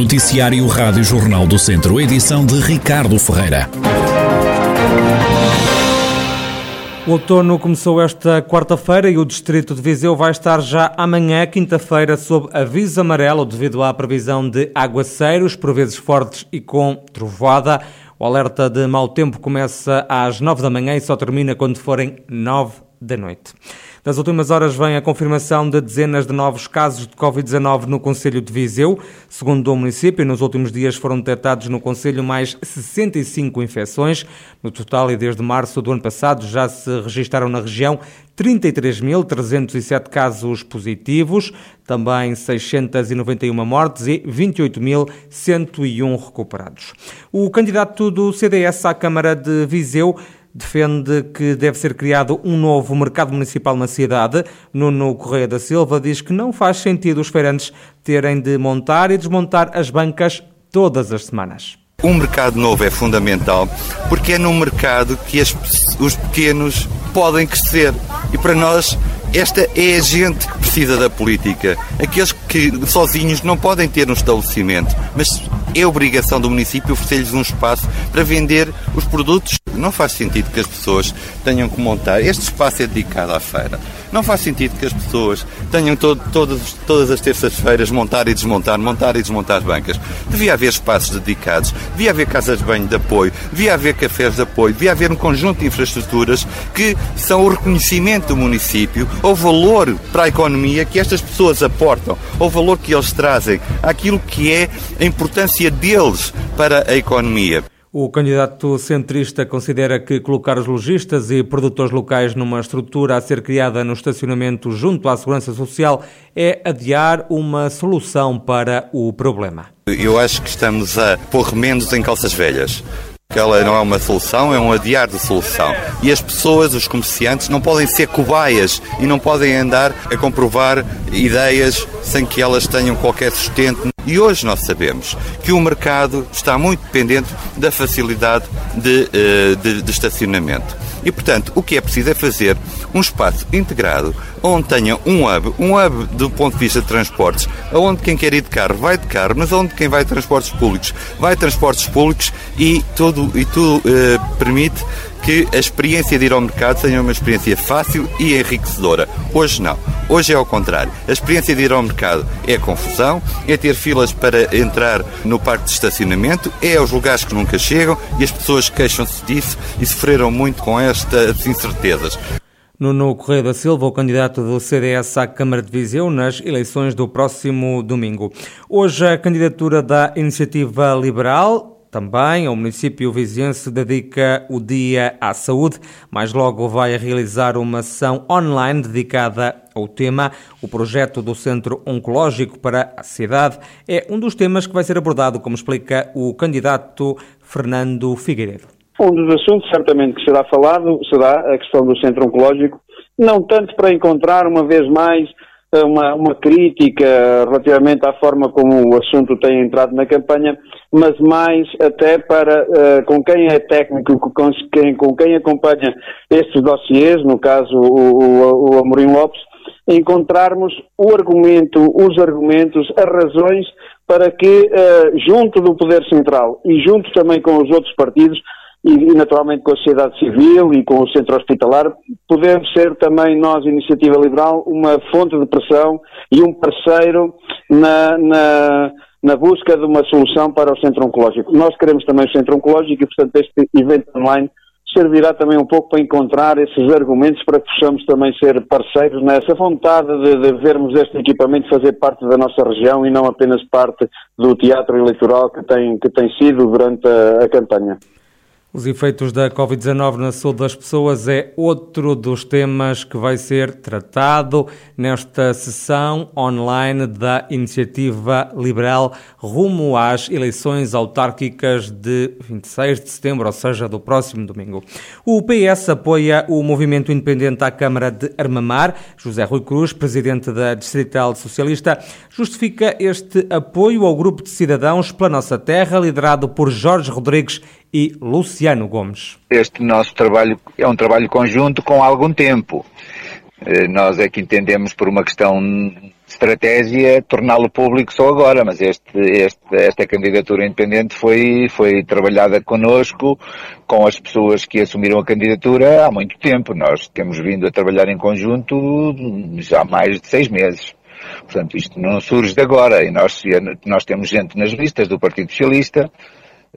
Noticiário Rádio Jornal do Centro, edição de Ricardo Ferreira. O outono começou esta quarta-feira e o distrito de Viseu vai estar já amanhã, quinta-feira, sob aviso amarelo devido à previsão de aguaceiros, por vezes fortes e com trovoada. O alerta de mau tempo começa às nove da manhã e só termina quando forem nove da noite. Das últimas horas vem a confirmação de dezenas de novos casos de Covid-19 no Conselho de Viseu. Segundo o município, nos últimos dias foram detectados no Conselho mais 65 infecções. No total, e desde março do ano passado, já se registaram na região 33.307 casos positivos, também 691 mortes e 28.101 recuperados. O candidato do CDS à Câmara de Viseu defende que deve ser criado um novo mercado municipal na cidade. Nuno Correia da Silva diz que não faz sentido os feirantes terem de montar e desmontar as bancas todas as semanas. Um mercado novo é fundamental porque é num mercado que as, os pequenos podem crescer. E para nós, esta é a gente que precisa da política. Aqueles que sozinhos não podem ter um estabelecimento, mas é obrigação do município oferecer-lhes um espaço para vender os produtos. Não faz sentido que as pessoas tenham que montar. Este espaço é dedicado à feira. Não faz sentido que as pessoas tenham todo, todas, todas as terças-feiras montar e desmontar, montar e desmontar as bancas. Devia haver espaços dedicados, devia haver casas de banho de apoio, devia haver cafés de apoio, devia haver um conjunto de infraestruturas que são o reconhecimento do município, o valor para a economia que estas pessoas aportam, o valor que eles trazem, aquilo que é a importância deles para a economia. O candidato centrista considera que colocar os lojistas e produtores locais numa estrutura a ser criada no estacionamento junto à Segurança Social é adiar uma solução para o problema. Eu acho que estamos a pôr remendos em calças velhas. Ela não é uma solução, é um adiar de solução. E as pessoas, os comerciantes, não podem ser cobaias e não podem andar a comprovar ideias sem que elas tenham qualquer sustento. E hoje nós sabemos que o mercado está muito dependente da facilidade de, eh, de, de estacionamento. E, portanto, o que é preciso é fazer um espaço integrado onde tenha um hub, um hub do ponto de vista de transportes, onde quem quer ir de carro vai de carro, mas onde quem vai de transportes públicos vai de transportes públicos e tudo, e tudo eh, permite que a experiência de ir ao mercado seja uma experiência fácil e enriquecedora. Hoje não. Hoje é ao contrário. A experiência de ir ao mercado é confusão, é ter filas para entrar no parque de estacionamento, é aos lugares que nunca chegam e as pessoas queixam-se disso e sofreram muito com estas incertezas. Nuno Correia da Silva, o candidato do CDS à Câmara de Viseu nas eleições do próximo domingo. Hoje a candidatura da Iniciativa Liberal também o município viziense dedica o Dia à Saúde, mas logo vai realizar uma ação online dedicada ao tema. O projeto do Centro Oncológico para a cidade é um dos temas que vai ser abordado, como explica o candidato Fernando Figueiredo. Um dos assuntos, certamente, que será falado será a questão do Centro Oncológico, não tanto para encontrar, uma vez mais, uma, uma crítica relativamente à forma como o assunto tem entrado na campanha, mas mais até para uh, com quem é técnico, com quem, com quem acompanha estes dossiês, no caso o, o, o Amorim Lopes, encontrarmos o argumento, os argumentos, as razões para que, uh, junto do Poder Central e junto também com os outros partidos, e, e, naturalmente com a sociedade civil e com o centro hospitalar, podemos ser também nós, Iniciativa Liberal, uma fonte de pressão e um parceiro na, na, na busca de uma solução para o centro oncológico. Nós queremos também o centro oncológico e, portanto, este evento online servirá também um pouco para encontrar esses argumentos para que possamos também ser parceiros nessa vontade de, de, vermos este equipamento fazer parte da nossa região e não apenas parte do teatro eleitoral que tem, que tem sido durante a, a campanha. Os efeitos da Covid-19 na saúde das pessoas é outro dos temas que vai ser tratado nesta sessão online da Iniciativa Liberal rumo às eleições autárquicas de 26 de setembro, ou seja, do próximo domingo. O PS apoia o movimento independente à Câmara de Armamar. José Rui Cruz, presidente da Distrital Socialista, justifica este apoio ao grupo de cidadãos pela nossa terra, liderado por Jorge Rodrigues e Luciano Gomes. Este nosso trabalho é um trabalho conjunto com algum tempo. Eh, nós é que entendemos por uma questão estratégia torná-lo público só agora, mas este, este, esta candidatura independente foi, foi trabalhada connosco, com as pessoas que assumiram a candidatura há muito tempo. Nós temos vindo a trabalhar em conjunto já há mais de seis meses. Portanto, isto não surge de agora e nós, nós temos gente nas listas do Partido Socialista,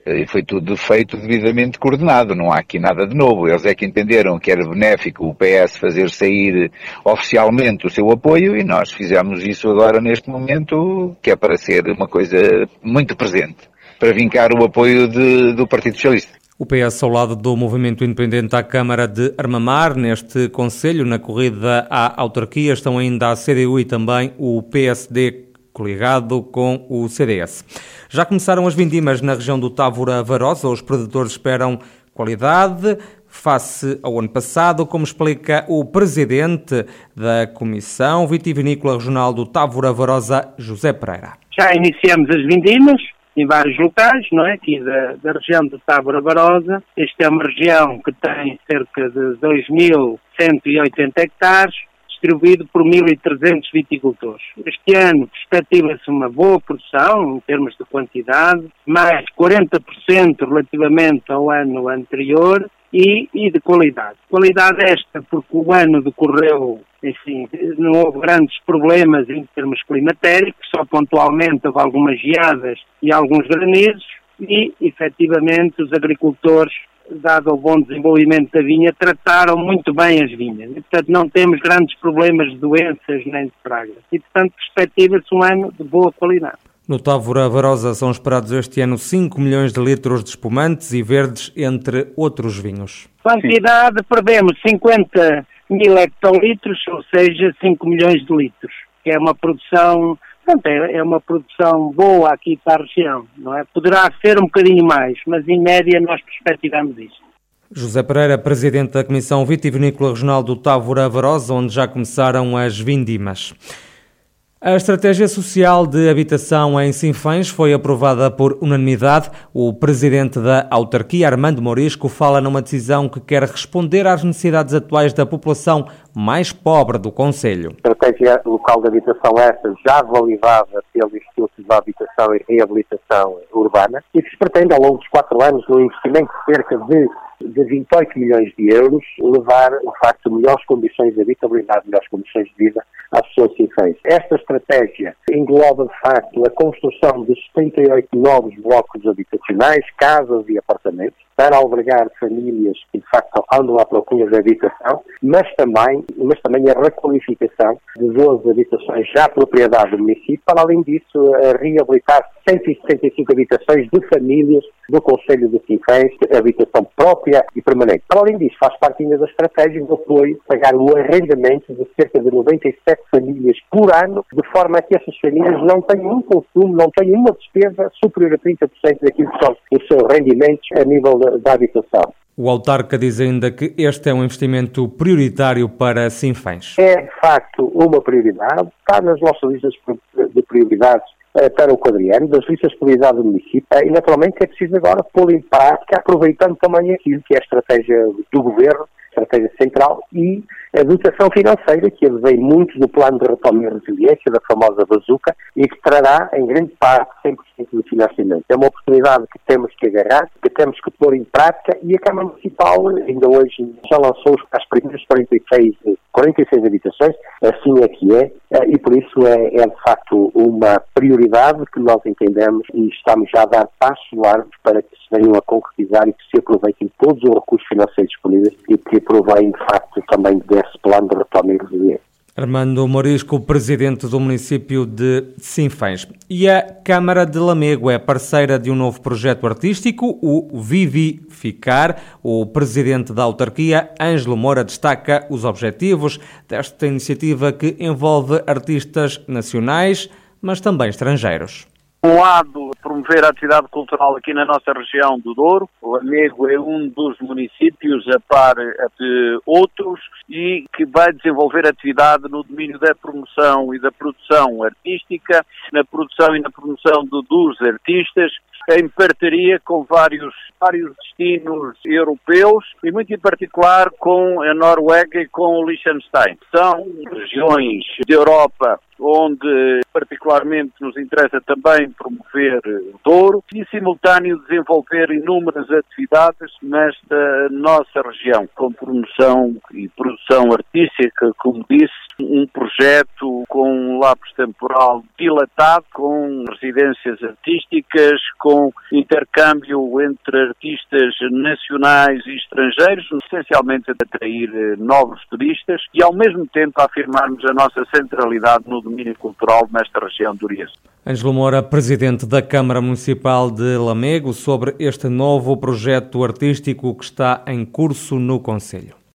e foi tudo feito devidamente coordenado, não há aqui nada de novo. Eles é que entenderam que era benéfico o PS fazer sair oficialmente o seu apoio e nós fizemos isso agora neste momento, que é para ser uma coisa muito presente, para vincar o apoio de, do Partido Socialista. O PS ao lado do Movimento Independente à Câmara de Armamar, neste Conselho, na corrida à autarquia, estão ainda a CDU e também o PSD coligado com o CDS. Já começaram as vindimas na região do Távora Varosa. Os produtores esperam qualidade face ao ano passado, como explica o presidente da Comissão Vitivinícola Regional do Távora Varosa, José Pereira. Já iniciamos as vindimas em vários locais, não é? Aqui da, da região do Távora Varosa. Esta é uma região que tem cerca de 2.180 hectares distribuído por 1.300 viticultores. Este ano perspectiva-se uma boa produção em termos de quantidade, mais 40% relativamente ao ano anterior e, e, de qualidade. Qualidade esta porque o ano decorreu, enfim, não houve grandes problemas em termos climatéricos, só pontualmente houve algumas geadas e alguns granizos e, efetivamente, os agricultores dado o bom desenvolvimento da vinha, trataram muito bem as vinhas. E, portanto, não temos grandes problemas de doenças nem de pragas. E, portanto, perspectiva-se um ano de boa qualidade. No Távora Varosa são esperados este ano 5 milhões de litros de espumantes e verdes, entre outros vinhos. Quantidade, prevemos 50 mil hectolitros, ou seja, 5 milhões de litros, que é uma produção Portanto, é, é uma produção boa aqui para a região, não é? Poderá ser um bocadinho mais, mas em média nós perspectivamos isso. José Pereira, presidente da Comissão Vitivinícola Regional do Távora Varosa, onde já começaram as vindimas. A estratégia social de habitação em Sinfãs foi aprovada por unanimidade. O presidente da autarquia, Armando Morisco, fala numa decisão que quer responder às necessidades atuais da população mais pobre do Conselho. A estratégia local de habitação essa já validada pelo Instituto de Habitação e Reabilitação Urbana e que se pretende ao longo dos quatro anos, um investimento de cerca de de 28 milhões de euros, levar, de facto, melhores condições de habitabilidade, melhores condições de vida sinfãs. Esta estratégia engloba, de facto, a construção de 78 novos blocos habitacionais, casas e apartamentos, para albergar famílias que, de facto, andam à procura de habitação, mas também, mas também a requalificação de 12 habitações já propriedade do município, para, além disso, a reabilitar 165 habitações de famílias do Conselho de Sinfãs, habitação própria e permanente. Para além disso, faz parte ainda da estratégia do apoio pagar o arrendamento de cerca de 97 famílias por ano, de forma a que essas famílias não tenham um consumo, não tenham uma despesa superior a 30% daquilo que são os seus rendimentos a nível habitação. O autarca diz ainda que este é um investimento prioritário para Sinfãs. É, de facto, uma prioridade. Está nas nossas listas de prioridades eh, para o quadriano, das listas de prioridade do município, e naturalmente é preciso agora pôr em prática, aproveitando também aquilo que é a estratégia do governo, estratégia central, e a dotação financeira, que vem muito do plano de retoma e resiliência, da famosa bazuca, e que trará, em grande parte, 100% do financiamento. É uma oportunidade que temos que agarrar, que temos que pôr em prática, e a Câmara Municipal, ainda hoje, já lançou as primeiras 46, 46 habitações, assim é que é, eh, e por isso é, é, de facto uma prioridade que nós entendemos e estamos já a dar passos largos para que se venham a concretizar e que se aproveitem todos os recursos financeiros disponíveis e que provém, de facto, também de esse plano de retoma e. Armando Morisco, presidente do município de Sinfãs. E a Câmara de Lamego é parceira de um novo projeto artístico, o Vivificar. O presidente da autarquia, Ângelo Moura, destaca os objetivos desta iniciativa que envolve artistas nacionais, mas também estrangeiros um lado, promover a atividade cultural aqui na nossa região do Douro. O Lamego é um dos municípios a par de outros e que vai desenvolver atividade no domínio da promoção e da produção artística, na produção e na promoção do, dos artistas, em parceria com vários, vários destinos europeus e muito em particular com a Noruega e com o Liechtenstein. São regiões de Europa onde particularmente nos interessa também promover Douro e, simultâneo, desenvolver inúmeras atividades nesta nossa região, com promoção e produção artística, como disse, um projeto com um lapso temporal dilatado, com residências artísticas, com intercâmbio entre artistas nacionais e estrangeiros, essencialmente a atrair eh, novos turistas e, ao mesmo tempo, afirmarmos a nossa centralidade no domínio cultural nesta região do Oriente. Ângelo Moura, presidente da Câmara Municipal de Lamego, sobre este novo projeto artístico que está em curso no Conselho.